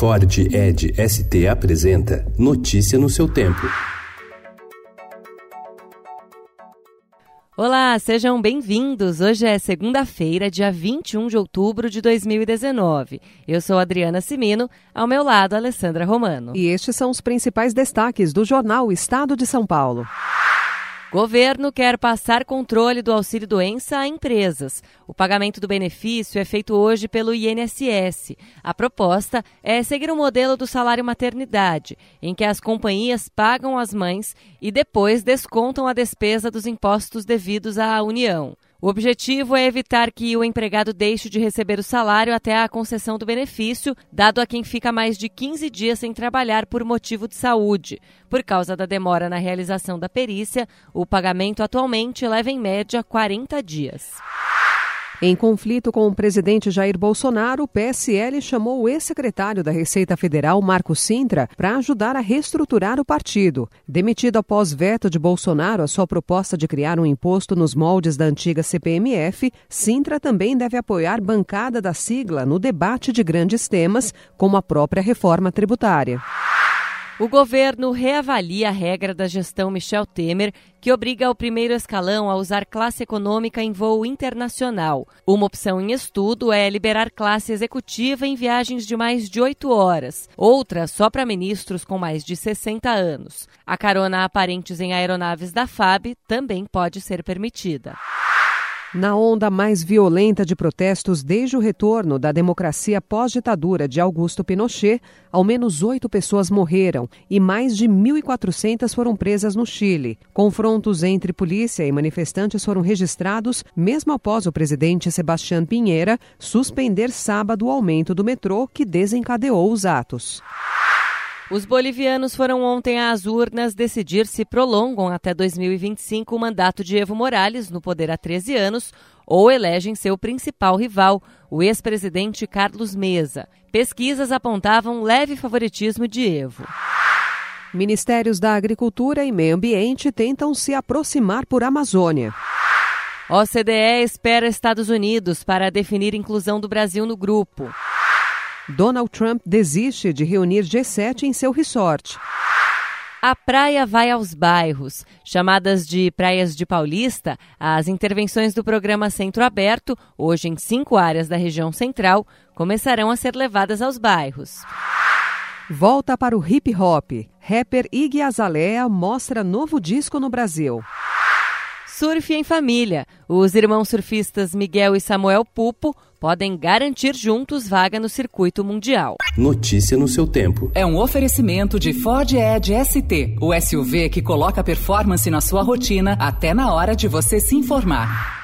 Ford Ed ST apresenta Notícia no seu tempo. Olá, sejam bem-vindos. Hoje é segunda-feira, dia 21 de outubro de 2019. Eu sou Adriana Simino, ao meu lado, Alessandra Romano. E estes são os principais destaques do jornal Estado de São Paulo. Governo quer passar controle do auxílio doença a empresas. O pagamento do benefício é feito hoje pelo INSS. A proposta é seguir o modelo do salário maternidade, em que as companhias pagam as mães e depois descontam a despesa dos impostos devidos à União. O objetivo é evitar que o empregado deixe de receber o salário até a concessão do benefício, dado a quem fica mais de 15 dias sem trabalhar por motivo de saúde. Por causa da demora na realização da perícia, o pagamento atualmente leva em média 40 dias. Em conflito com o presidente Jair Bolsonaro, o PSL chamou o ex-secretário da Receita Federal, Marco Sintra, para ajudar a reestruturar o partido. Demitido após veto de Bolsonaro a sua proposta de criar um imposto nos moldes da antiga CPMF, Sintra também deve apoiar bancada da sigla no debate de grandes temas, como a própria reforma tributária. O governo reavalia a regra da gestão Michel Temer, que obriga o primeiro escalão a usar classe econômica em voo internacional. Uma opção em estudo é liberar classe executiva em viagens de mais de oito horas, outra só para ministros com mais de 60 anos. A carona a parentes em aeronaves da FAB também pode ser permitida. Na onda mais violenta de protestos desde o retorno da democracia pós-ditadura de Augusto Pinochet, ao menos oito pessoas morreram e mais de 1.400 foram presas no Chile. Confrontos entre polícia e manifestantes foram registrados mesmo após o presidente Sebastião Pinheira suspender sábado o aumento do metrô que desencadeou os atos. Os bolivianos foram ontem às urnas decidir se prolongam até 2025 o mandato de Evo Morales no poder há 13 anos ou elegem seu principal rival, o ex-presidente Carlos Mesa. Pesquisas apontavam leve favoritismo de Evo. Ministérios da Agricultura e Meio Ambiente tentam se aproximar por Amazônia. OCDE espera Estados Unidos para definir inclusão do Brasil no grupo. Donald Trump desiste de reunir G7 em seu resort. A praia vai aos bairros. Chamadas de Praias de Paulista, as intervenções do programa Centro Aberto, hoje em cinco áreas da região central, começarão a ser levadas aos bairros. Volta para o hip hop. Rapper Iggy Azalea mostra novo disco no Brasil. Surf em família. Os irmãos surfistas Miguel e Samuel Pupo podem garantir juntos vaga no circuito mundial. Notícia no seu tempo. É um oferecimento de Ford Edge ST, o SUV que coloca performance na sua rotina até na hora de você se informar.